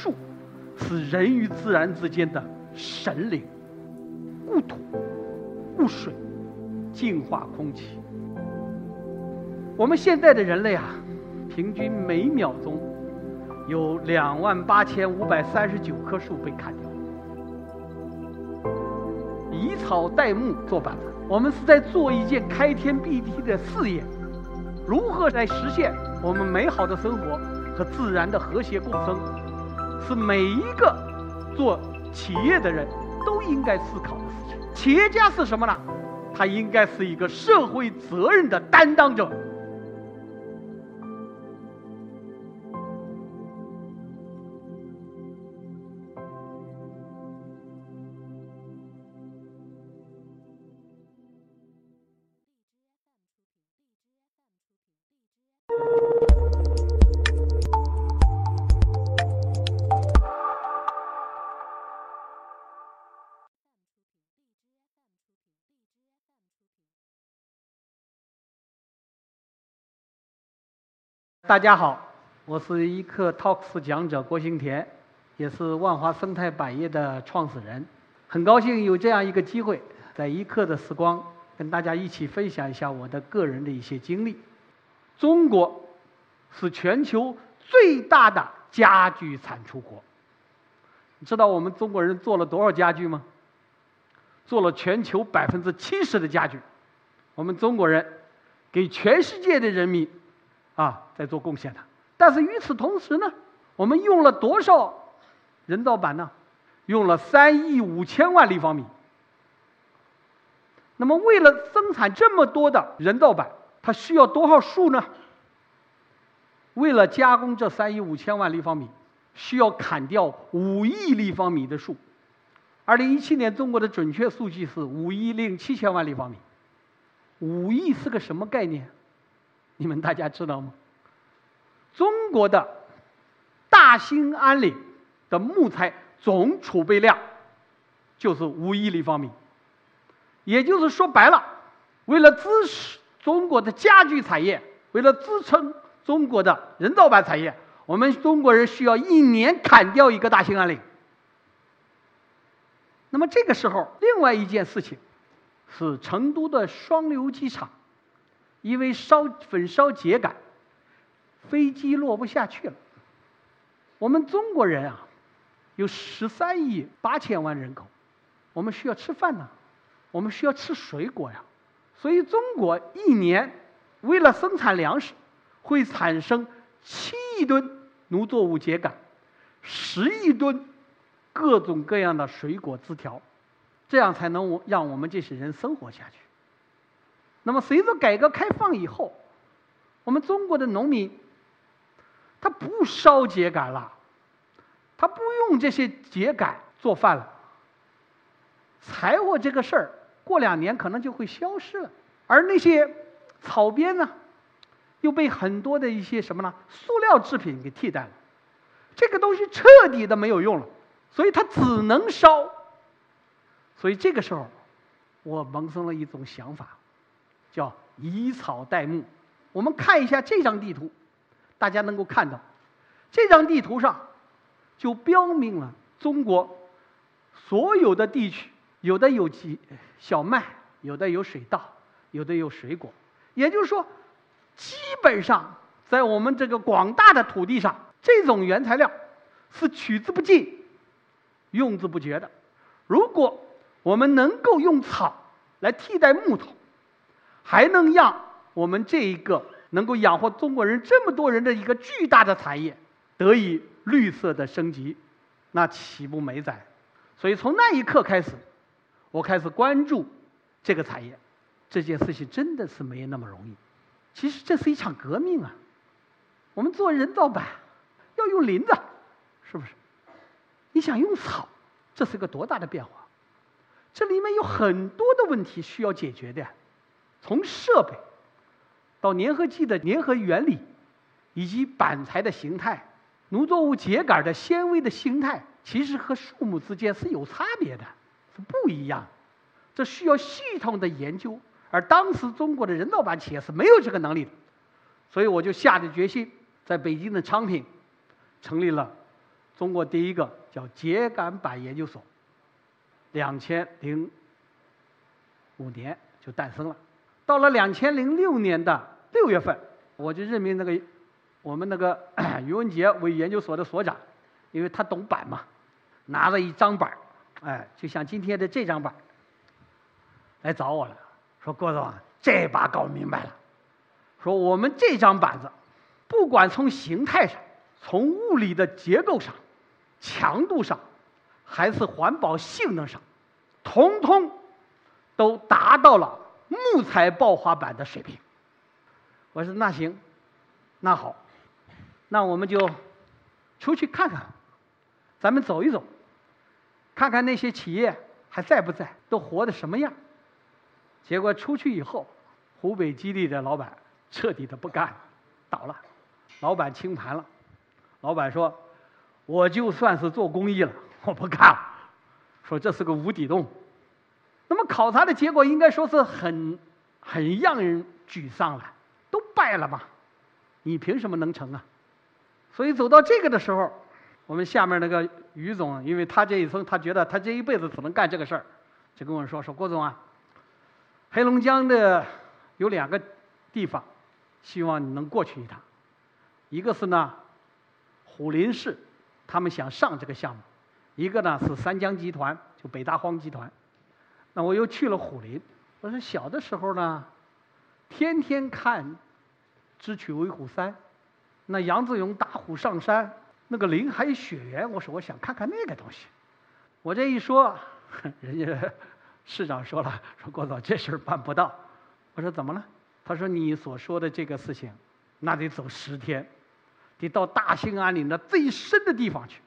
树是人与自然之间的神灵，故土、雾水净化空气。我们现在的人类啊，平均每秒钟有两万八千五百三十九棵树被砍掉。以草代木做板子，我们是在做一件开天辟地的事业。如何来实现我们美好的生活和自然的和谐共生，是每一个做企业的人都应该思考的事情。企业家是什么呢？他应该是一个社会责任的担当者。大家好，我是一课 Talks 讲者郭兴田，也是万华生态百业的创始人。很高兴有这样一个机会，在一课的时光跟大家一起分享一下我的个人的一些经历。中国是全球最大的家具产出国。你知道我们中国人做了多少家具吗？做了全球百分之七十的家具。我们中国人给全世界的人民。啊，在做贡献的。但是与此同时呢，我们用了多少人造板呢？用了三亿五千万立方米。那么，为了生产这么多的人造板，它需要多少树呢？为了加工这三亿五千万立方米，需要砍掉五亿立方米的树。二零一七年中国的准确数据是五亿零七千万立方米。五亿是个什么概念？你们大家知道吗？中国的大兴安岭的木材总储备量就是五亿立方米，也就是说白了，为了支持中国的家具产业，为了支撑中国的人造板产业，我们中国人需要一年砍掉一个大兴安岭。那么这个时候，另外一件事情是成都的双流机场。因为烧焚烧秸秆，飞机落不下去了。我们中国人啊，有十三亿八千万人口，我们需要吃饭呢，我们需要吃水果呀。所以中国一年为了生产粮食，会产生七亿吨农作物秸秆，十亿吨各种各样的水果枝条，这样才能让我们这些人生活下去。那么，随着改革开放以后，我们中国的农民，他不烧秸秆了，他不用这些秸秆做饭了。柴火这个事儿，过两年可能就会消失了。而那些草编呢，又被很多的一些什么呢？塑料制品给替代了。这个东西彻底的没有用了，所以它只能烧。所以这个时候，我萌生了一种想法。叫以草代木。我们看一下这张地图，大家能够看到，这张地图上就标明了中国所有的地区，有的有几小麦，有的有水稻，有的有水果。也就是说，基本上在我们这个广大的土地上，这种原材料是取之不尽、用之不绝的。如果我们能够用草来替代木头，还能让我们这一个能够养活中国人这么多人的一个巨大的产业得以绿色的升级，那岂不美哉？所以从那一刻开始，我开始关注这个产业。这件事情真的是没那么容易。其实这是一场革命啊！我们做人造板要用林子，是不是？你想用草，这是个多大的变化？这里面有很多的问题需要解决的。从设备到粘合剂的粘合原理，以及板材的形态、农作物秸秆的纤维的形态，其实和树木之间是有差别的，是不一样。这需要系统的研究，而当时中国的人造板企业是没有这个能力的，所以我就下定决心，在北京的昌平成立了中国第一个叫秸秆板研究所，两千零五年就诞生了。到了两千零六年的六月份，我就任命那个我们那个 于文杰为研究所的所长，因为他懂板嘛，拿了一张板哎，就像今天的这张板来找我了，说郭总，这把搞明白了，说我们这张板子，不管从形态上，从物理的结构上。强度上，还是环保性能上，通通都达到了木材爆花板的水平。我说那行，那好，那我们就出去看看，咱们走一走，看看那些企业还在不在，都活的什么样。结果出去以后，湖北基地的老板彻底的不干了，倒了，老板清盘了，老板说。我就算是做公益了，我不干了，说这是个无底洞。那么考察的结果应该说是很很让人沮丧了，都败了嘛，你凭什么能成啊？所以走到这个的时候，我们下面那个于总，因为他这一生他觉得他这一辈子只能干这个事儿，就跟我说说郭总啊，黑龙江的有两个地方，希望你能过去一趟，一个是呢虎林市。他们想上这个项目，一个呢是三江集团，就北大荒集团。我又去了虎林。我说小的时候呢，天天看《智取威虎山》，那杨子荣打虎上山，那个林海雪原，我说我想看看那个东西。我这一说，人家市长说了，说郭总这事儿办不到。我说怎么了？他说你所说的这个事情，那得走十天。得到大兴安岭的最深的地方去。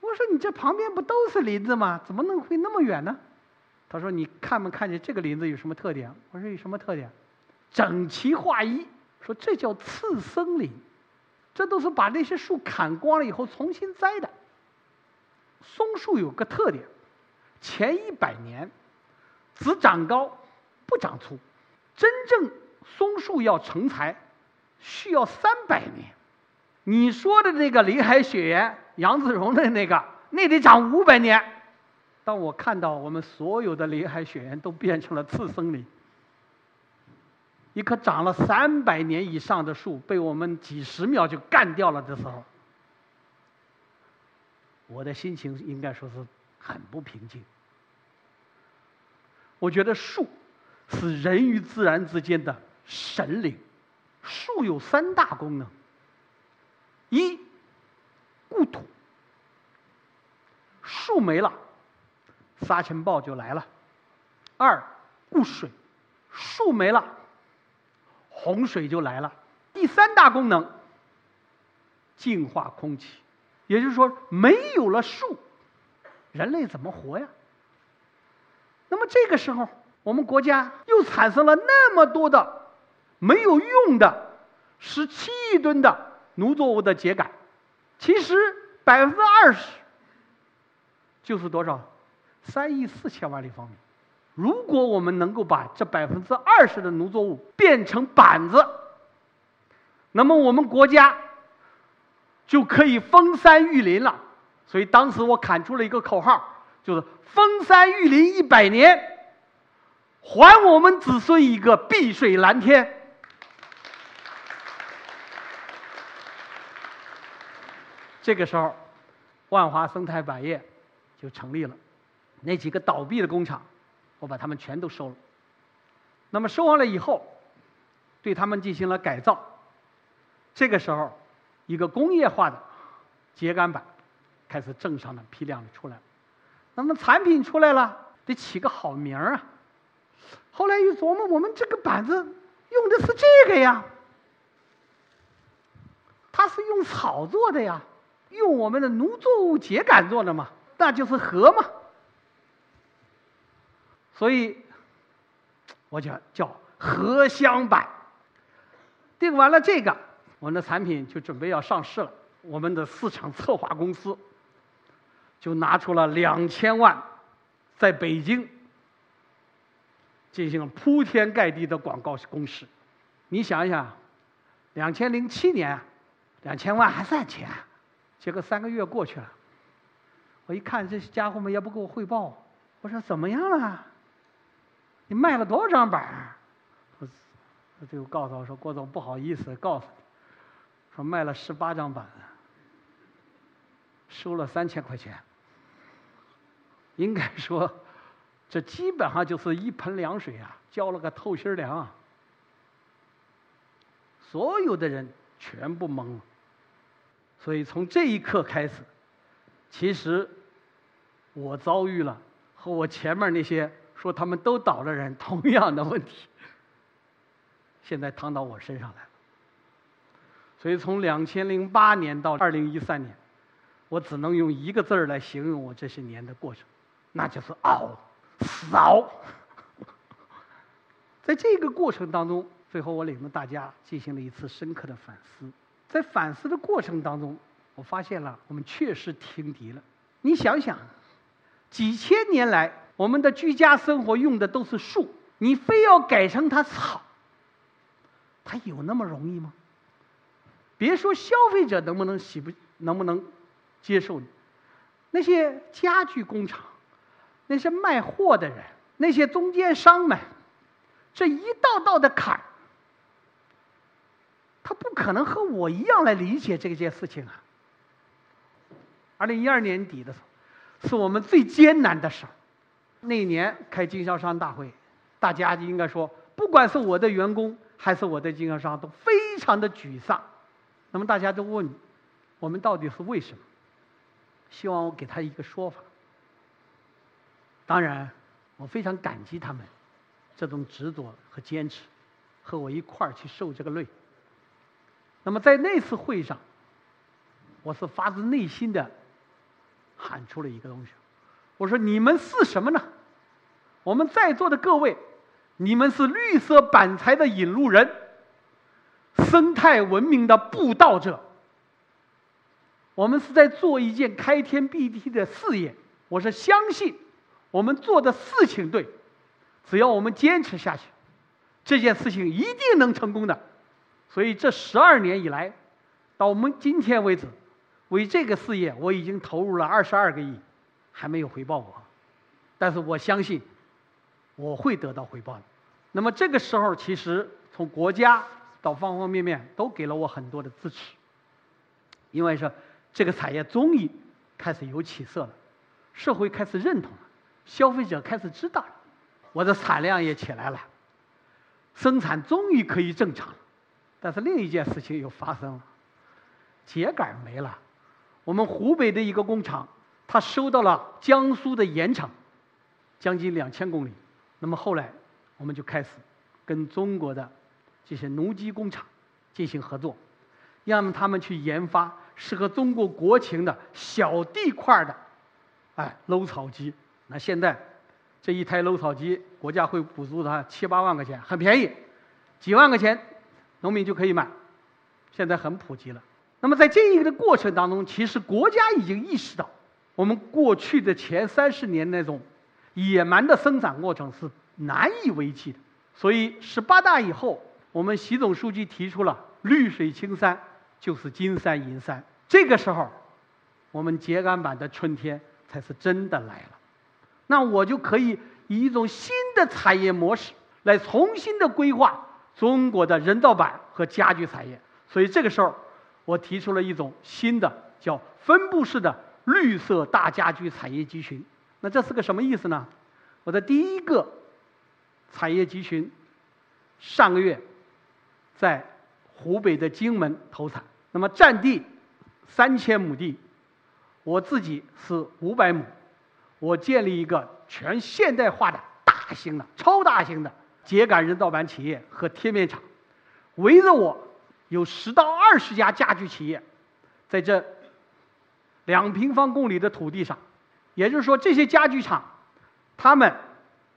我说你这旁边不都是林子吗？怎么能会那么远呢？他说你看没看见这个林子有什么特点？我说有什么特点？整齐划一。说这叫次生林，这都是把那些树砍光了以后重新栽的。松树有个特点，前一百年只长高不长粗，真正松树要成材需要三百年。你说的那个林海雪原，杨子荣的那个，那得长五百年。当我看到我们所有的林海雪原都变成了次生林，一棵长了三百年以上的树被我们几十秒就干掉了的时候，我的心情应该说是很不平静。我觉得树是人与自然之间的神灵，树有三大功能。一，固土，树没了，沙尘暴就来了；二，固水，树没了，洪水就来了；第三大功能，净化空气。也就是说，没有了树，人类怎么活呀？那么这个时候，我们国家又产生了那么多的没有用的十七亿吨的。农作物的秸秆，其实百分之二十就是多少？三亿四千万立方米。如果我们能够把这百分之二十的农作物变成板子，那么我们国家就可以封山育林了。所以当时我喊出了一个口号，就是“封山育林一百年，还我们子孙一个碧水蓝天”。这个时候，万华生态板业就成立了。那几个倒闭的工厂，我把他们全都收了。那么收完了以后，对他们进行了改造。这个时候，一个工业化的秸秆板开始正常的批量的出来。那么产品出来了，得起个好名儿啊。后来一琢磨，我们这个板子用的是这个呀，它是用草做的呀。用我们的农作物秸秆做的嘛，那就是禾嘛。所以，我就叫禾香板。定完了这个，我们的产品就准备要上市了。我们的市场策划公司就拿出了两千万，在北京进行了铺天盖地的广告攻势。你想一想，两千零七年，两千万还算钱。结果三个月过去了，我一看这些家伙们也不给我汇报，我说怎么样了？你卖了多少张板？我他就告诉我说：“郭总，不好意思，告诉你，说卖了十八张板，收了三千块钱。应该说，这基本上就是一盆凉水啊，浇了个透心凉啊。所有的人全部懵了。所以从这一刻开始，其实我遭遇了和我前面那些说他们都倒了人同样的问题。”现在躺到我身上来了，所以从两千零八年到二零一三年，我只能用一个字儿来形容我这些年的过程，那就是熬，死熬。在这个过程当中，最后我领着大家进行了一次深刻的反思。在反思的过程当中，我发现了我们确实听敌了。你想想，几千年来我们的居家生活用的都是树，你非要改成它草。它有那么容易吗？别说消费者能不能喜不能不能接受，那些家具工厂，那些卖货的人，那些中间商们，这一道道的坎儿，他不可能和我一样来理解这件事情啊。二零一二年底的时候，是我们最艰难的时候。那年开经销商大会，大家就应该说，不管是我的员工。还是我的经销商都非常的沮丧，那么大家都问，我们到底是为什么？希望我给他一个说法。当然，我非常感激他们这种执着和坚持，和我一块儿去受这个累。那么在那次会上，我是发自内心的喊出了一个东西，我说：“你们是什么呢？我们在座的各位。”你们是绿色板材的引路人，生态文明的布道者。我们是在做一件开天辟地的事业。我是相信，我们做的事情对，只要我们坚持下去，这件事情一定能成功的。所以这十二年以来，到我们今天为止，为这个事业我已经投入了二十二个亿，还没有回报我，但是我相信。我会得到回报的。那么这个时候，其实从国家到方方面面都给了我很多的支持，因为说这个产业终于开始有起色了，社会开始认同了，消费者开始知道了，我的产量也起来了，生产终于可以正常了。但是另一件事情又发生了，秸秆没了。我们湖北的一个工厂，它收到了江苏的盐场，将近两千公里。那么后来，我们就开始跟中国的这些农机工厂进行合作，让他们去研发适合中国国情的小地块的，哎，搂草机。那现在这一台搂草机，国家会补助他七八万块钱，很便宜，几万块钱，农民就可以买。现在很普及了。那么在这一个的过程当中，其实国家已经意识到，我们过去的前三十年那种。野蛮的生产过程是难以为继的，所以十八大以后，我们习总书记提出了“绿水青山就是金山银山”。这个时候，我们秸秆板的春天才是真的来了。那我就可以以一种新的产业模式来重新的规划中国的人造板和家具产业。所以这个时候，我提出了一种新的叫分布式的绿色大家居产业集群。那这是个什么意思呢？我的第一个产业集群上个月在湖北的荆门投产，那么占地三千亩地，我自己是五百亩，我建立一个全现代化的大型的、超大型的秸秆人造板企业和贴面厂，围着我有十到二十家家具企业，在这两平方公里的土地上。也就是说，这些家具厂，他们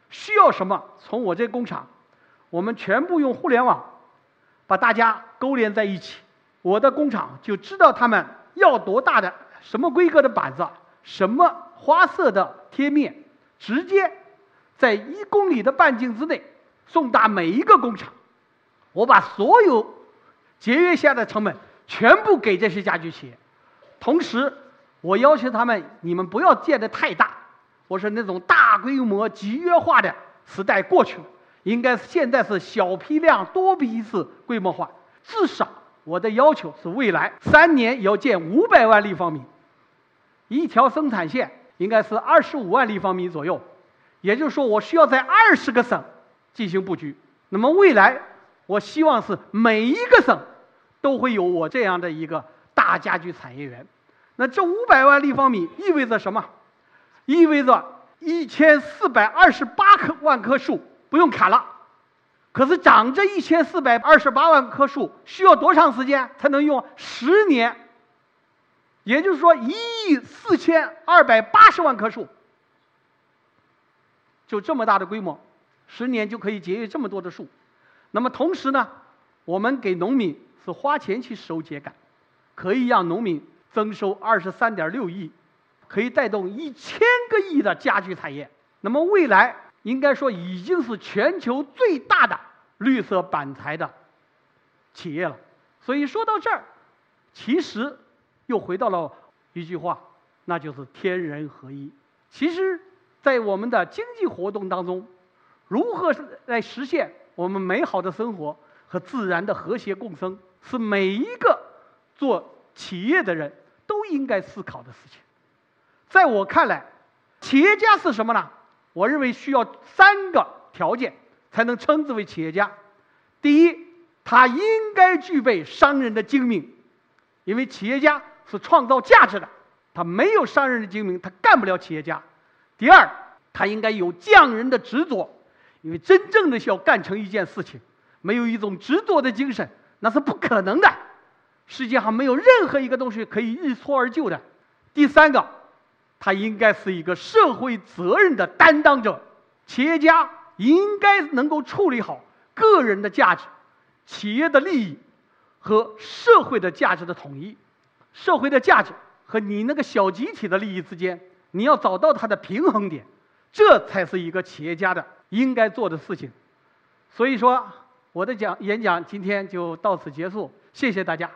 需要什么？从我这工厂，我们全部用互联网把大家勾连在一起。我的工厂就知道他们要多大的、什么规格的板子、什么花色的贴面，直接在一公里的半径之内送达每一个工厂。我把所有节约下的成本全部给这些家具企业，同时，我要求他们，你们不要建得太大。我说那种大规模集约化的时代过去了，应该现在是小批量多批次规模化。至少我的要求是，未来三年要建五百万立方米，一条生产线应该是二十五万立方米左右。也就是说，我需要在二十个省进行布局。那么未来，我希望是每一个省都会有我这样的一个大家具产业园。那这五百万立方米意味着什么？意味着一千四百二十八棵万棵树不用砍了。可是长这一千四百二十八万棵树需要多长时间才能用？十年。也就是说，一亿四千二百八十万棵树。就这么大的规模，十年就可以节约这么多的树。那么同时呢，我们给农民是花钱去收秸秆，可以让农民增收二十三点六亿，可以带动一千个亿的家具产业。那么未来应该说已经是全球最大的绿色板材的企业了。所以说到这儿，其实又回到了一句话，那就是天人合一。其实。在我们的经济活动当中，如何来实现我们美好的生活和自然的和谐共生，是每一个做企业的人都应该思考的事情。在我看来，企业家是什么呢？我认为需要三个条件才能称之为企业家。第一，他应该具备商人的精明，因为企业家是创造价值的，他没有商人的精明，他干不了企业家。第二，他应该有匠人的执着，因为真正的需要干成一件事情，没有一种执着的精神，那是不可能的。世界上没有任何一个东西可以一蹴而就的。第三个，他应该是一个社会责任的担当者，企业家应该能够处理好个人的价值、企业的利益和社会的价值的统一，社会的价值和你那个小集体的利益之间。你要找到它的平衡点，这才是一个企业家的应该做的事情。所以说，我的讲演讲今天就到此结束，谢谢大家。